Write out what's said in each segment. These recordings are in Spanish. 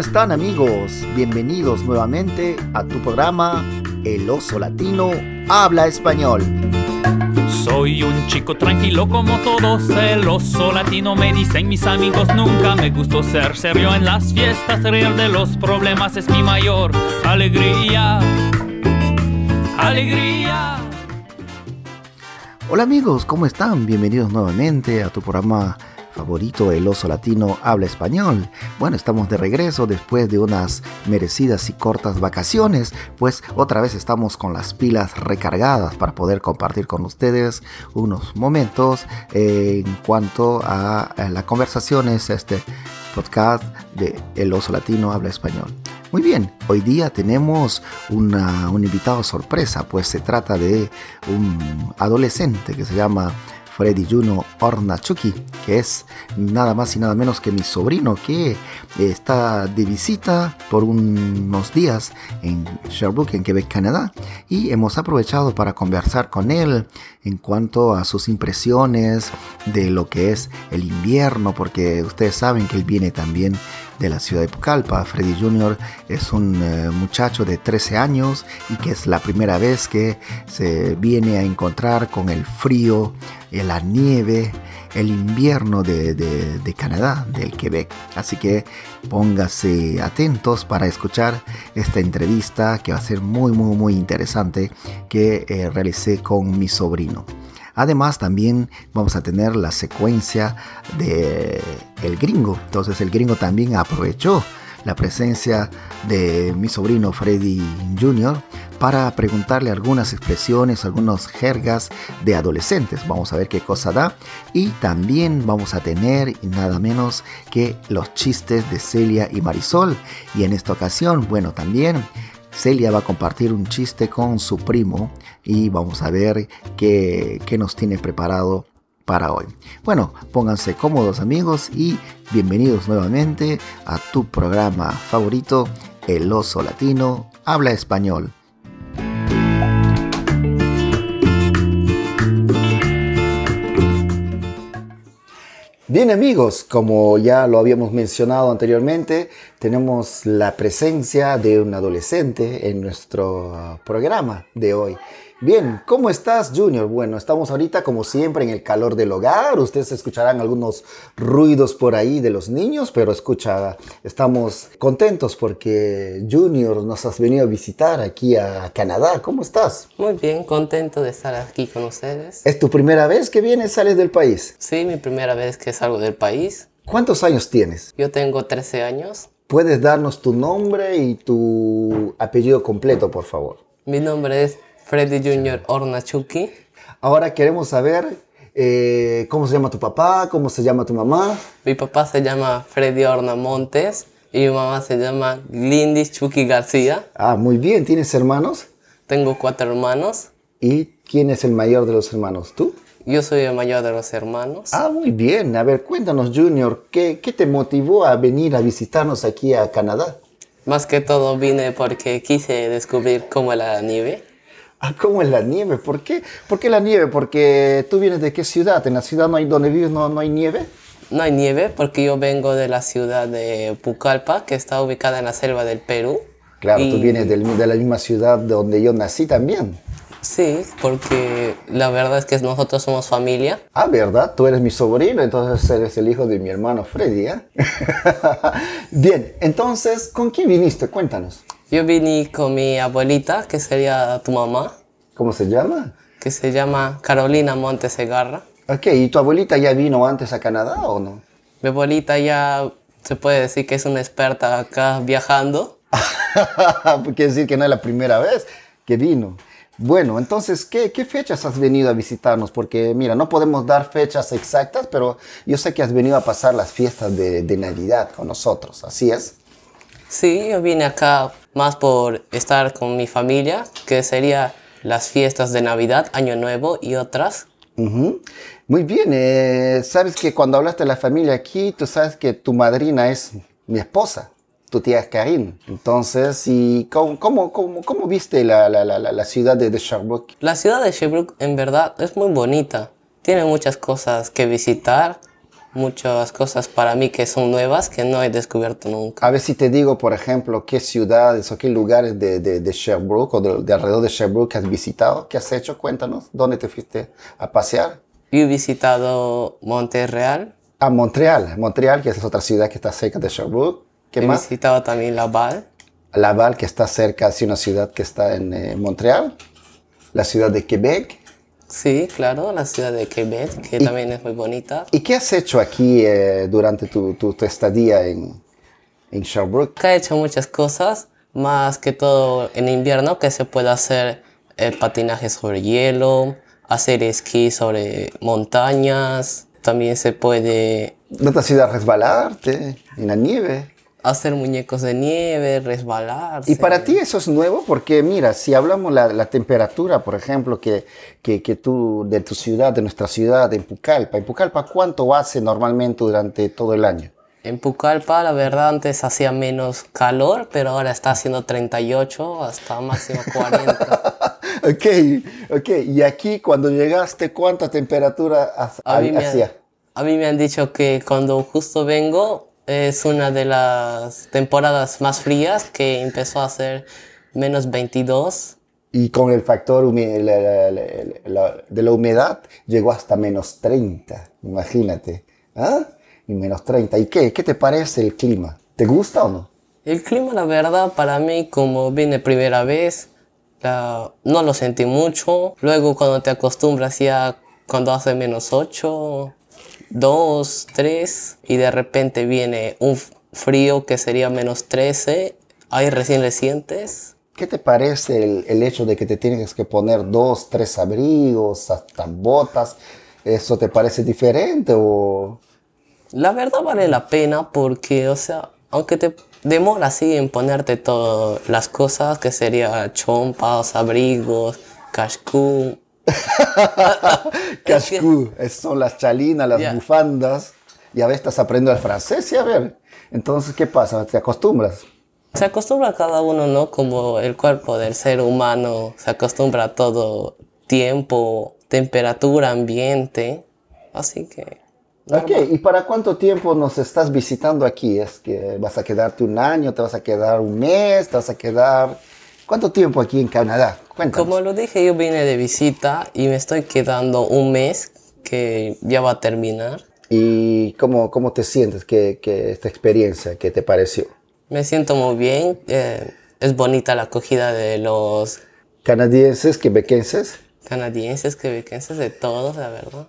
¿cómo están amigos? Bienvenidos nuevamente a tu programa El oso latino habla español. Soy un chico tranquilo como todos, el oso latino me dicen mis amigos, nunca me gustó ser serio en las fiestas, reír de los problemas es mi mayor alegría. Alegría. Hola amigos, ¿cómo están? Bienvenidos nuevamente a tu programa El Oso Latino Habla Español. Bueno, estamos de regreso después de unas merecidas y cortas vacaciones, pues otra vez estamos con las pilas recargadas para poder compartir con ustedes unos momentos en cuanto a, la conversación es este podcast de El Oso Latino Habla Español. Muy bien, hoy día tenemos un invitado sorpresa, pues se trata de un adolescente que se llama Freddy Juno Ornachuki, que es nada más y nada menos que mi sobrino que está de visita por unos días en Sherbrooke, en Quebec, Canadá, y hemos aprovechado para conversar con él en cuanto a sus impresiones de lo que es el invierno, porque ustedes saben que él viene también de la ciudad de Pucallpa. Freddy Jr. es un eh, muchacho de 13 años y que es la primera vez que se viene a encontrar con el frío, eh, la nieve, el invierno de, Canadá, del Quebec. Así que póngase atentos para escuchar esta entrevista que va a ser muy, muy, muy interesante que eh, realicé con mi sobrino. Además también vamos a tener la secuencia de el gringo. Entonces el gringo también aprovechó la presencia de mi sobrino Freddy Jr. para preguntarle algunas expresiones, algunas jergas de adolescentes. Vamos a ver qué cosa da. Y también vamos a tener nada menos que los chistes de Celia y Marisol. Y en esta ocasión, bueno, también Celia va a compartir un chiste con su primo y vamos a ver qué, nos tiene preparado para hoy. Bueno, pónganse cómodos amigos y bienvenidos nuevamente a tu programa favorito, El Oso Latino Habla Español. Bien amigos, como ya lo habíamos mencionado anteriormente, tenemos la presencia de un adolescente en nuestro programa de hoy. Bien, ¿cómo estás, Junior? Bueno, estamos ahorita como siempre en el calor del hogar. Ustedes escucharán algunos ruidos por ahí de los niños, pero escucha, estamos contentos porque Junior nos has venido a visitar aquí a Canadá. ¿Cómo estás? Muy bien, contento de estar aquí con ustedes. ¿Es tu primera vez que vienes, sales del país? Sí, mi primera vez que salgo del país. ¿Cuántos años tienes? Yo tengo 13 años. ¿Puedes darnos tu nombre y tu apellido completo, por favor? Mi nombre es Freddy Jr. Ornachuki. Ahora queremos saber eh, cómo se llama tu papá, cómo se llama tu mamá. Mi papá se llama Freddy Orna Montes y mi mamá se llama Lindis Chucky García. Ah, muy bien. ¿Tienes hermanos? Tengo cuatro hermanos. ¿Y quién es el mayor de los hermanos? ¿Tú? Yo soy el mayor de los hermanos. Ah, muy bien. A ver, cuéntanos, Junior, ¿qué, qué te motivó a venir a visitarnos aquí a Canadá? Más que todo vine porque quise descubrir cómo era la nieve. Ah, ¿cómo es la nieve? ¿Por qué? ¿Por qué la nieve? Porque tú vienes de qué ciudad? ¿En la ciudad no hay, donde vives no, no hay nieve? No hay nieve porque yo vengo de la ciudad de Pucallpa, que está ubicada en la selva del Perú. Claro, tú vienes de la misma ciudad donde yo nací también. Sí, porque la verdad es que nosotros somos familia. Ah, ¿verdad? Tú eres mi sobrino, entonces eres el hijo de mi hermano Freddy, ¿eh? Bien, entonces, ¿con quién viniste? Cuéntanos. Yo vine con mi abuelita, que sería tu mamá. ¿Cómo se llama? Que se llama Carolina Montesegarra. Ok, ¿y tu abuelita ya vino antes a Canadá o no? Mi abuelita ya se puede decir que es una experta acá viajando. Quiere decir que no es la primera vez que vino. Bueno, entonces, ¿qué, ¿qué, fechas has venido a visitarnos? Porque, mira, no podemos dar fechas exactas, pero yo sé que has venido a pasar las fiestas de, de Navidad con nosotros, ¿así es? Sí, yo vine acá más por estar con mi familia, que sería las fiestas de Navidad, Año Nuevo y otras. Muy bien, eh, sabes que cuando hablaste de la familia aquí, tú sabes que tu madrina es mi esposa, tu tía es Karin. Entonces, ¿y cómo, cómo, cómo, viste la, la, la, la, ciudad de, Sherbrooke? La ciudad de Sherbrooke en verdad es muy bonita, tiene muchas cosas que visitar muchas cosas para mí que son nuevas que no he descubierto nunca. A ver si te digo, por ejemplo, qué ciudades o qué lugares de, de, de Sherbrooke o de, de alrededor de Sherbrooke has visitado, qué has hecho, cuéntanos, ¿dónde te fuiste a pasear? Yo he visitado Monterreal, A Montreal, Montreal, que es otra ciudad que está cerca de Sherbrooke. ¿Qué he más? visitado también Laval, Laval, que está cerca, es una ciudad que está en eh, Montreal. La ciudad de Quebec. Sí, claro, la ciudad de Quebec, que también es muy bonita. ¿Y qué has hecho aquí eh, durante tu, tu- tu estadía en, en Sherbrooke? Acá he hecho muchas cosas, más que todo en invierno, que se puede hacer eh, patinaje sobre hielo, hacer esquí sobre montañas, también se puede ¿No te has ido a resbalarte en la nieve? Hacer muñecos de nieve, resbalarse. Y para ti eso es nuevo porque mira, si hablamos la, la temperatura, por ejemplo, que, que, que tú, de tu ciudad, de nuestra ciudad, en Pucallpa, en Pucallpa, ¿cuánto hace normalmente durante todo el año? En Pucallpa, la verdad, antes hacía menos calor, pero ahora está haciendo 38 hasta máximo 40. ok, ok. Y aquí cuando llegaste, ¿cuánta temperatura ha- A mí, me hacía? han, a mí me han dicho que cuando justo vengo es una de las temporadas más frías que empezó a hacer menos 22. Y con el factor la- la- la- de la humedad llegó hasta menos 30, imagínate. ¿Ah? Y menos 30. ¿Y qué? ¿Qué te parece el clima? ¿Te gusta o no? El clima, la verdad, para mí, como vine primera vez, la- no lo sentí mucho. Luego, cuando te acostumbras ya, cuando hace menos 8, 2, 3, y de repente viene un frío que sería menos 13, ahí recién le sientes. ¿Qué te parece el, el hecho de que te tienes que poner dos, tres abrigos, hasta botas? ¿Eso te parece diferente o...? La verdad vale la pena porque, o sea, aunque te demora así en ponerte todas las cosas, que sería chompas, abrigos, cascú, Cascú, son las chalinas, las Ya. bufandas. Y a ver, estás aprendiendo el francés, y a ver. Entonces, ¿qué pasa? ¿Te acostumbras? Se acostumbra cada uno, ¿no? Como el cuerpo del ser humano se acostumbra a todo tiempo, temperatura, ambiente. Así que... Ok, ¿y para cuánto tiempo nos estás visitando aquí? ¿Es que vas a quedarte un año, te vas a quedar un mes, te vas a quedar... ¿Cuánto tiempo aquí en Canadá? Cuéntanos. Como lo dije, yo vine de visita y me estoy quedando un mes que ya va a terminar. ¿Y cómo, cómo te sientes? ¿Qué, qué esta experiencia? ¿Qué te pareció? Me siento muy bien. eh, es bonita la acogida de los ¿Canadienses, quebequenses? canadienses, quebequenses, de todos, la verdad.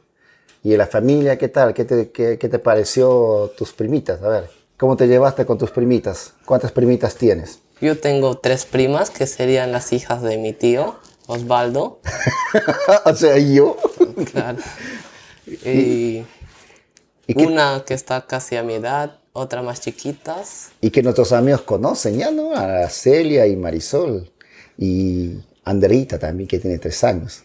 ¿Y la familia qué tal? ¿Qué te, qué, qué te pareció tus primitas? A ver, ¿cómo te llevaste con tus primitas? ¿Cuántas primitas tienes? Yo tengo tres primas que serían las hijas de mi tío, Osvaldo. o sea, yo. Claro. Y, ¿Y qué- una que está casi a mi edad, otra más chiquitas. Y que nuestros amigos conocen ya, ¿no? A Celia y Marisol. Y Anderita también, que tiene tres años.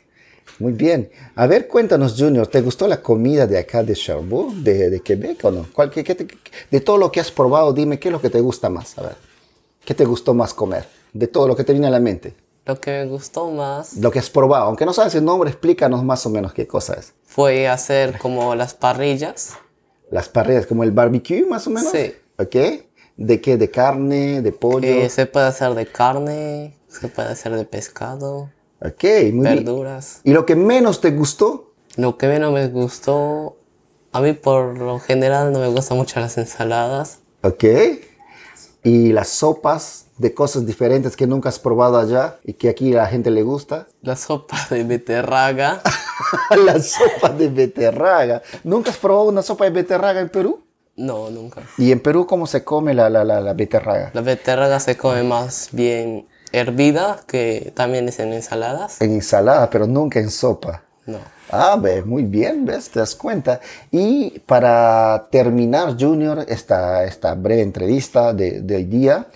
Muy bien. A ver, cuéntanos, Junior, ¿te gustó la comida de acá de Sherbrooke, de, de Quebec o no? ¿Cuál- qué- qué te- de todo lo que has probado, dime, ¿qué es lo que te gusta más? A ver, ¿qué te gustó más comer? De todo lo que te viene a la mente. Lo que me gustó más Lo que has probado. Aunque no sabes el nombre, explícanos más o menos qué cosa es. fue hacer como las parrillas. Las parrillas, como el barbecue, más o menos. Sí. ¿Ok? ¿De qué? ¿De carne? ¿De pollo? que se puede hacer de carne, se puede hacer de pescado, Ok, muy bien. verduras. ¿Y lo que menos te gustó? Lo que menos me gustó, a mí por lo general no me gustan mucho las ensaladas. Ok. ¿Y las sopas de cosas diferentes que nunca has probado allá y que aquí a la gente le gusta? La sopa de beterraga, la sopa de beterraga. ¿Nunca has probado una sopa de beterraga en Perú? no, nunca. ¿Y en Perú cómo se come la, la, la, la beterraga? La beterraga se come más bien hervida, que también es en ensaladas. En ensalada, pero nunca en sopa. No. Ah, ves, muy bien, ves, te das cuenta. Y para terminar, Junior, esta, esta breve entrevista de, del día,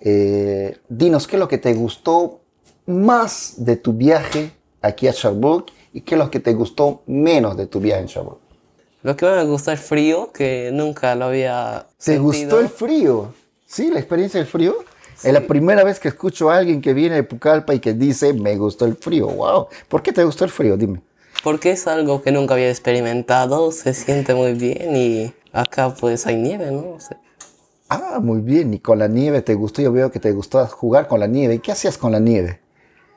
eh, dinos qué es lo que te gustó más de tu viaje aquí a Sherbrooke y qué es lo que te gustó menos de tu viaje en Sherbrooke. Lo que más me gustó es el frío, que nunca lo había ¿Te sentido. gustó el frío? ¿Sí? ¿La experiencia del frío? Es la primera vez que escucho a alguien que viene de Pucallpa y que dice, me gustó el frío. ¡Wow! ¿Por qué te gustó el frío? Dime. Porque es algo que nunca había experimentado, se siente muy bien y acá pues hay nieve, ¿no? Ah, muy bien. ¿Y con la nieve te gustó? Yo veo que te gustó jugar con la nieve. ¿Y qué hacías con la nieve?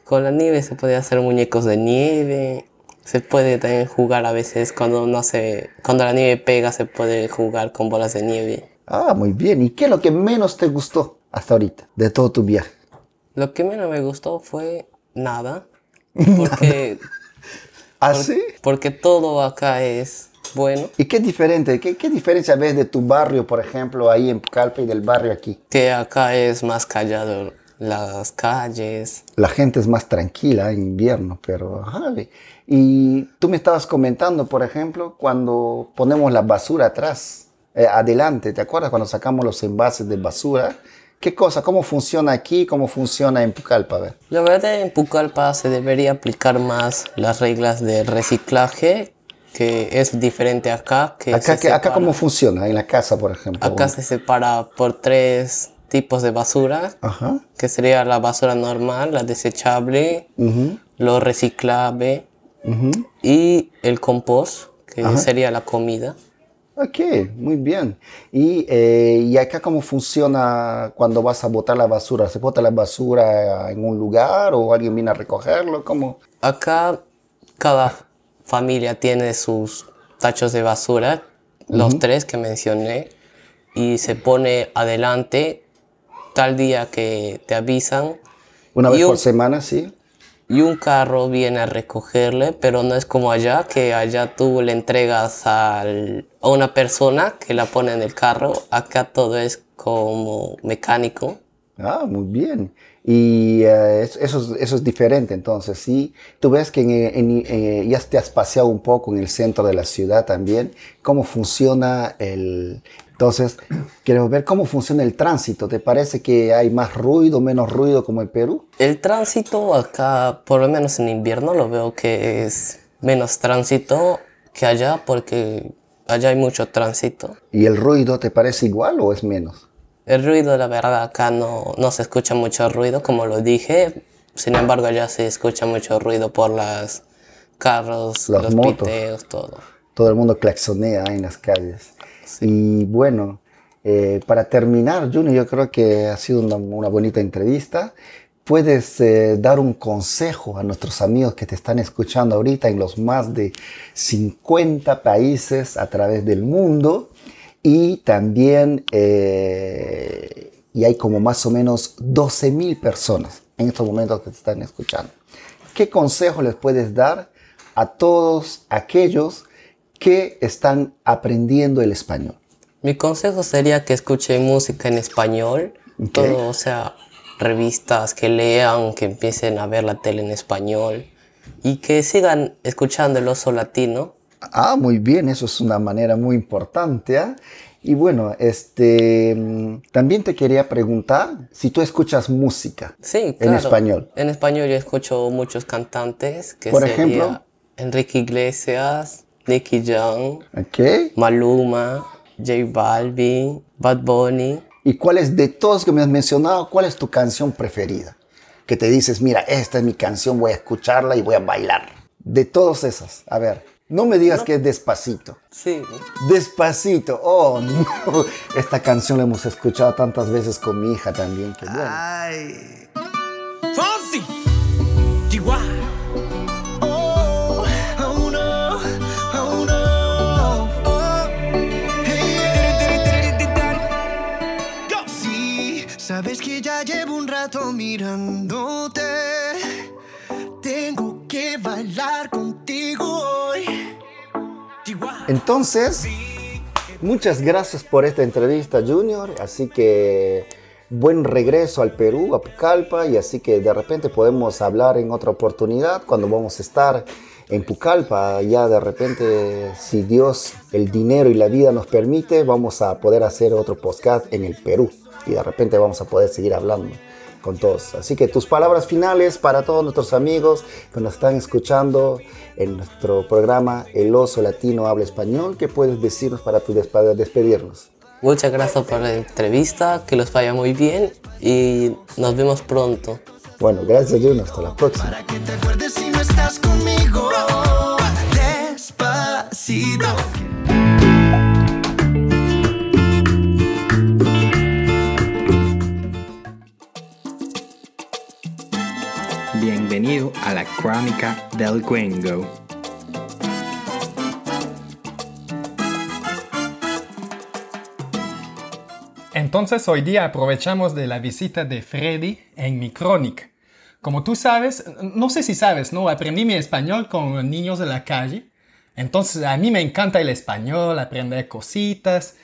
Con la nieve se podía hacer muñecos de nieve. Se puede también jugar a veces cuando no se, cuando la nieve pega se puede jugar con bolas de nieve. Ah, muy bien. ¿Y qué es lo que menos te gustó hasta ahorita de todo tu viaje? Lo que menos me gustó fue nada. Porque ¿Ah, sí? Porque todo acá es bueno. ¿Y qué es diferente? ¿Qué, ¿Qué, diferencia ves de tu barrio, por ejemplo, ahí en Pucallpa y del barrio aquí? Que acá es más callado las calles. La gente es más tranquila en invierno, pero... Ajá, y tú me estabas comentando, por ejemplo, cuando ponemos la basura atrás, eh, adelante, ¿te acuerdas cuando sacamos los envases de basura? ¿Qué cosa? ¿Cómo funciona aquí? ¿Cómo funciona en Pucallpa? La verdad, en Pucallpa se debería aplicar más las reglas de reciclaje, que es diferente acá. Que acá, que, acá ¿cómo funciona? En la casa, por ejemplo. Acá se separa por tres tipos de basura, que sería la basura normal, la desechable, lo reciclable y el compost, que sería la comida. Ok, muy bien. ¿Y, eh, ¿Y acá cómo funciona cuando vas a botar la basura? ¿Se bota la basura en un lugar o alguien viene a recogerlo? ¿Cómo? Acá cada familia tiene sus tachos de basura, los tres que mencioné, y se pone adelante tal día que te avisan. Una vez por semana, sí y un carro viene a recogerle, pero no es como allá, que allá tú le entregas a una persona que la pone en el carro, acá todo es como mecánico. Ah, muy bien. Y eh, eso, eso, es diferente, entonces, sí. Tú ves que en, ya te has paseado un poco en el centro de la ciudad también, cómo funciona el, entonces, queremos ver cómo funciona el tránsito. ¿Te parece que hay más ruido, menos ruido como en Perú? El tránsito acá, por lo menos en invierno, lo veo que es menos tránsito que allá porque allá hay mucho tránsito. ¿Y el ruido te parece igual o es menos? El ruido, la verdad, acá no, no se escucha mucho ruido, como lo dije. Sin embargo, allá se escucha mucho ruido por las carros, los motos. todo. Todo el mundo claxonea en las calles. Y bueno, eh, para terminar, Juni, yo creo que ha sido una, bonita entrevista. ¿Puedes eh, dar un consejo a nuestros amigos que te están escuchando ahorita en los más de 50 países a través del mundo? Y también, eh, y hay como más o menos 12 mil personas en estos momentos que te están escuchando. ¿Qué consejo les puedes dar a todos aquellos que están aprendiendo el español? Mi consejo sería que escuchen música en español, todo, o sea, revistas, que lean, que empiecen a ver la tele en español y que sigan escuchando el oso latino. Ah, muy bien, eso es una manera muy importante. ¿ah? Y bueno, este, también te quería preguntar si tú escuchas música sí, en español. En español yo escucho muchos cantantes, que Por ejemplo, Enrique Iglesias, Nicky Young, okay. Maluma, J Balvin, Bad Bunny. ¿Y cuál es, de todos que me has mencionado, cuál es tu canción preferida? Que te dices, mira, esta es mi canción, voy a escucharla y voy a bailar. De todas esas, a ver, no me digas que es despacito. Sí. Despacito. Oh, no. Esta canción la hemos escuchado tantas veces con mi hija también. Que bueno. Ay. Fonsi. Mirándote. Tengo que bailar contigo hoy. Entonces, muchas gracias por esta entrevista, Junior. Así que buen regreso al Perú, a Pucallpa, y así que de repente podemos hablar en otra oportunidad cuando vamos a estar en Pucallpa. Ya de repente, si Dios, el dinero y la vida nos permite, vamos a poder hacer otro podcast en el Perú y de repente vamos a poder seguir hablando con todos. Así que tus palabras finales para todos nuestros amigos que nos están escuchando en nuestro programa El Oso Latino Habla Español, ¿qué puedes decirnos para, tu despedirnos? Muchas gracias por la entrevista, que los vaya muy bien y nos vemos pronto. Bueno, gracias a Juno, hasta la próxima. Para que te acuerdes si no estás conmigo, despacito. Bienvenido a la Crónica del Gringo. Entonces hoy día aprovechamos de la visita de Freddy en mi crónica. Como tú sabes, no sé si sabes, ¿no? Aprendí mi español con niños de la calle. Entonces a mí me encanta el español, aprender cositas.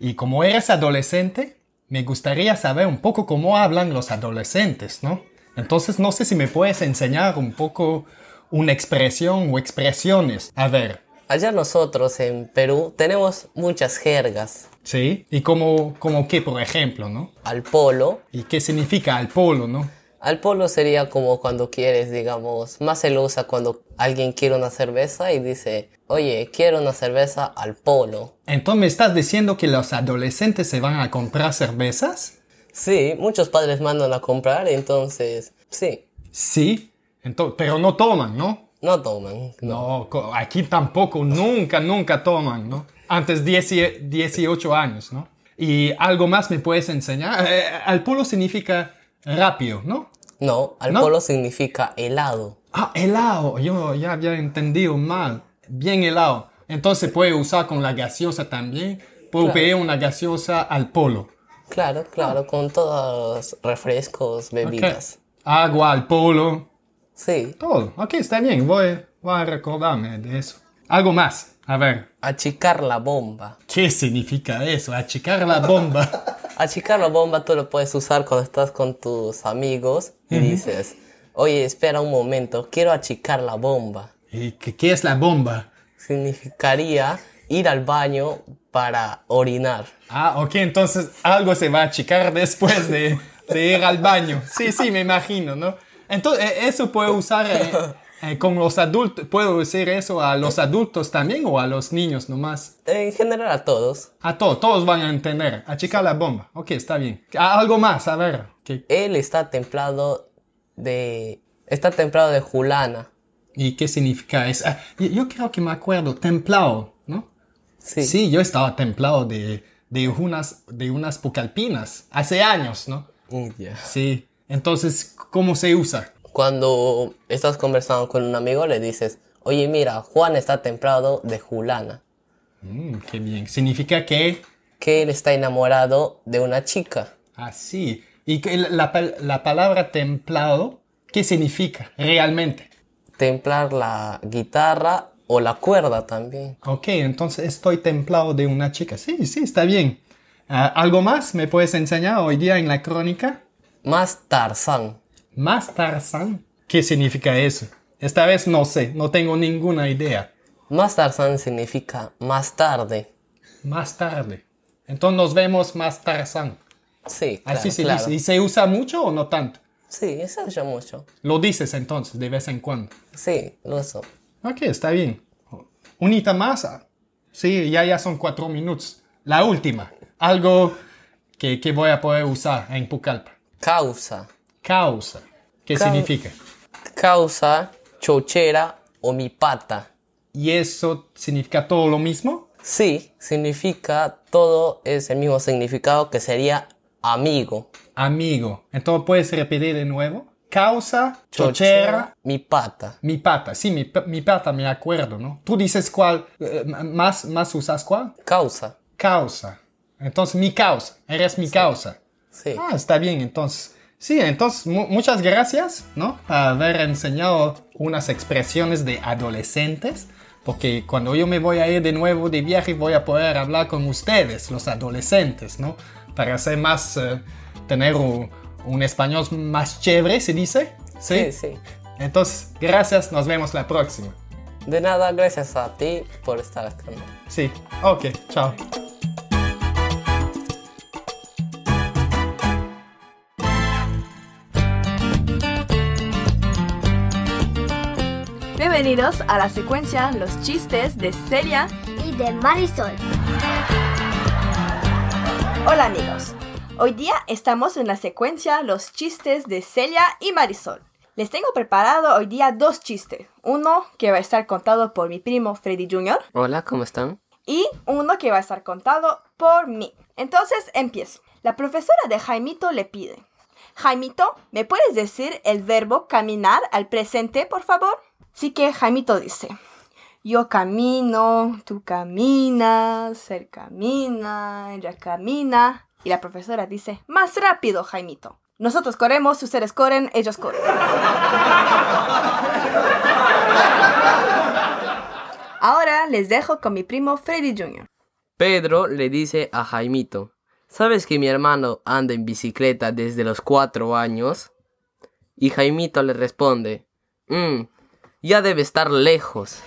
Y como eres adolescente, me gustaría saber un poco cómo hablan los adolescentes, ¿no? Entonces no sé si me puedes enseñar un poco una expresión o expresiones. A ver. Allá nosotros en Perú tenemos muchas jergas. Sí, y como, como qué, por ejemplo, ¿no? Al polo. ¿Y qué significa al polo, no? Al polo sería como cuando quieres, digamos, más se lo usa cuando alguien quiere una cerveza y dice, oye, quiero una cerveza al polo. Entonces me estás diciendo que los adolescentes se van a comprar cervezas? Sí, muchos padres mandan a comprar, entonces, sí. Sí, entonces, pero no toman, ¿no? No toman. No. aquí tampoco, nunca, nunca toman, ¿no? Antes de 18 años, ¿no? Y algo más me puedes enseñar. Eh, al polo significa rápido, ¿no? No, al polo significa helado. Ah, helado. Yo ya había entendido mal. Bien helado. Entonces puede usar con la gaseosa también. Puedo pedir una gaseosa al polo. Claro, claro, con todos refrescos, bebidas. Agua al polo. Sí. Todo. Ok, está bien. Voy, voy a recordarme de eso. Algo más. A ver. Achicar la bomba. ¿Qué significa eso? Achicar la bomba. Achicar la bomba tú lo puedes usar cuando estás con tus amigos y dices, oye, espera un momento, quiero achicar la bomba. ¿Y qué, qué es la bomba? Significaría ir al baño para orinar. Ah, ok, entonces algo se va a achicar después de, de ir al baño. Sí, sí, me imagino, ¿no? Entonces, eh, eso puede usar eh, eh, con los adultos. ¿Puedo decir eso a los adultos también o a los niños nomás? En general a todos. A todos, todos van a entender. Achicar la bomba. Ok, está bien. Algo más, a ver. Él está templado de... Está templado de Julana. ¿Y qué significa eso? Ah, yo creo que me acuerdo, templado. Sí. Sí, yo estaba templado de, de, unas, de unas pucalpinas hace años, ¿no? Mm, sí. Entonces, ¿cómo se usa? Cuando estás conversando con un amigo, le dices, oye, mira, Juan está templado de Julana. Mm, qué bien. ¿Significa que? Que él está enamorado de una chica. Ah, sí. ¿Y la, la palabra templado, qué significa realmente? Templar la guitarra o la cuerda también. Ok, entonces estoy templado de una chica. Sí, sí, está bien. Ah, ¿Algo más me puedes enseñar hoy día en la crónica? Más Tarzán. Más Tarzán. ¿Qué significa eso? Esta vez no sé, no tengo ninguna idea. Más Tarzán significa más tarde. Más tarde. Entonces nos vemos más Tarzán. Sí, claro, Así se claro. dice. ¿Y se usa mucho o no tanto? Sí, se usa mucho. Lo dices entonces, de vez en cuando. Sí, lo uso. Ok, está bien. Unita más. Sí, ya, ya son cuatro minutos. La última. Algo que, que voy a poder usar en Pucallpa. Causa. Causa. ¿Qué significa? Causa, chochera o mi pata. ¿Y eso significa todo lo mismo? Sí, significa todo es el mismo significado que sería amigo. Amigo. Entonces puedes repetir de nuevo. Causa, chochera, mi pata. mi pata. Sí, mi, mi pata, me acuerdo, ¿no? Tú dices cuál, eh, más, más usas cuál? Causa. Causa. Entonces, mi causa. Eres mi causa. Sí. Ah, está bien, entonces. Sí, entonces, mu- muchas gracias, ¿no? Por haber enseñado unas expresiones de adolescentes, porque cuando yo me voy a ir de nuevo de viaje voy a poder hablar con ustedes, los adolescentes, ¿no? Para hacer más, eh, tener un, un español más chévere, ¿se dice? Sí, sí. Entonces, gracias, nos vemos la próxima. De nada, gracias a ti por estar acá. Sí, ok, chao. Bienvenidos a la secuencia Los chistes de Celia. y de Marisol. Hola amigos. Hoy día estamos en la secuencia Los chistes de Celia y Marisol. Les tengo preparado hoy día dos chistes. Uno que va a estar contado por mi primo Freddy Jr. Hola, ¿cómo están? y uno que va a estar contado por mí. Entonces empiezo. La profesora de Jaimito le pide, Jaimito, ¿me puedes decir el verbo caminar al presente, por favor? Así que Jaimito dice, yo camino, tú caminas, él camina, ella camina. Y la profesora dice, más rápido, Jaimito. Nosotros corremos, ustedes corren, ellos corren. Ahora les dejo con mi primo Freddy Jr. Pedro le dice a Jaimito, ¿sabes que mi hermano anda en bicicleta desde los cuatro años? Y Jaimito le responde, mmm, ya debe estar lejos.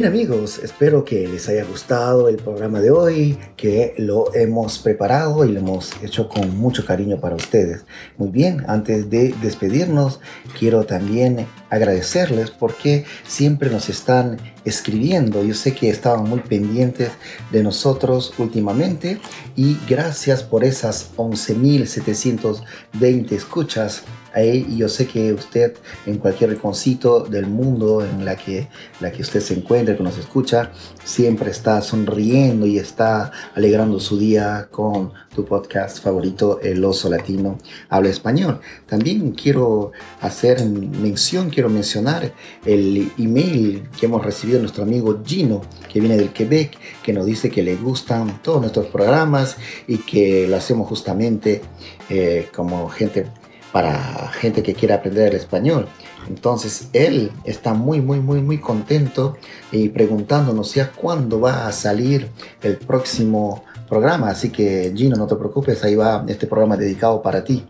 Bien amigos, espero que les haya gustado el programa de hoy, que lo hemos preparado y lo hemos hecho con mucho cariño para ustedes. Muy bien, antes de despedirnos, quiero también agradecerles porque siempre nos están escribiendo. Yo sé que estaban muy pendientes de nosotros últimamente y gracias por esas 11.720 escuchas ahí y yo sé que usted en cualquier rinconcito del mundo en la que, la que usted se encuentre, que nos escucha, siempre está sonriendo y está alegrando su día con tu podcast favorito, El Oso Latino Habla Español. También quiero hacer mención, quiero mencionar el email que hemos recibido de nuestro amigo Gino, que viene del Quebec, que nos dice que le gustan todos nuestros programas y que lo hacemos justamente eh, como gente para gente que quiera aprender el español. Entonces él está muy, muy, muy, muy contento y preguntándonos ya cuándo va a salir el próximo programa. Así que Gino, no te preocupes, ahí va este programa dedicado para ti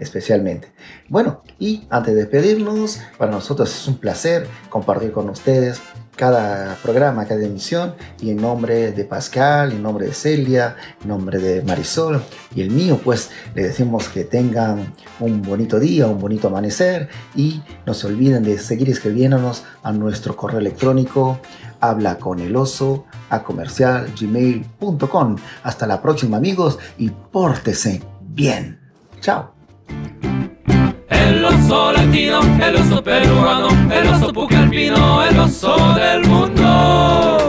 especialmente. Bueno, y antes de despedirnos, para nosotros es un placer compartir con ustedes cada programa, cada emisión, y en nombre de Pascal, en nombre de Celia, en nombre de Marisol y el mío, pues les decimos que tengan un bonito día, un bonito amanecer, y no se olviden de seguir escribiéndonos a nuestro correo electrónico habla con el oso a comercial gmail.com. Hasta la próxima amigos y pórtese bien. Chao. El oso latino, el oso peruano, el oso pucalpino, el oso del mundo.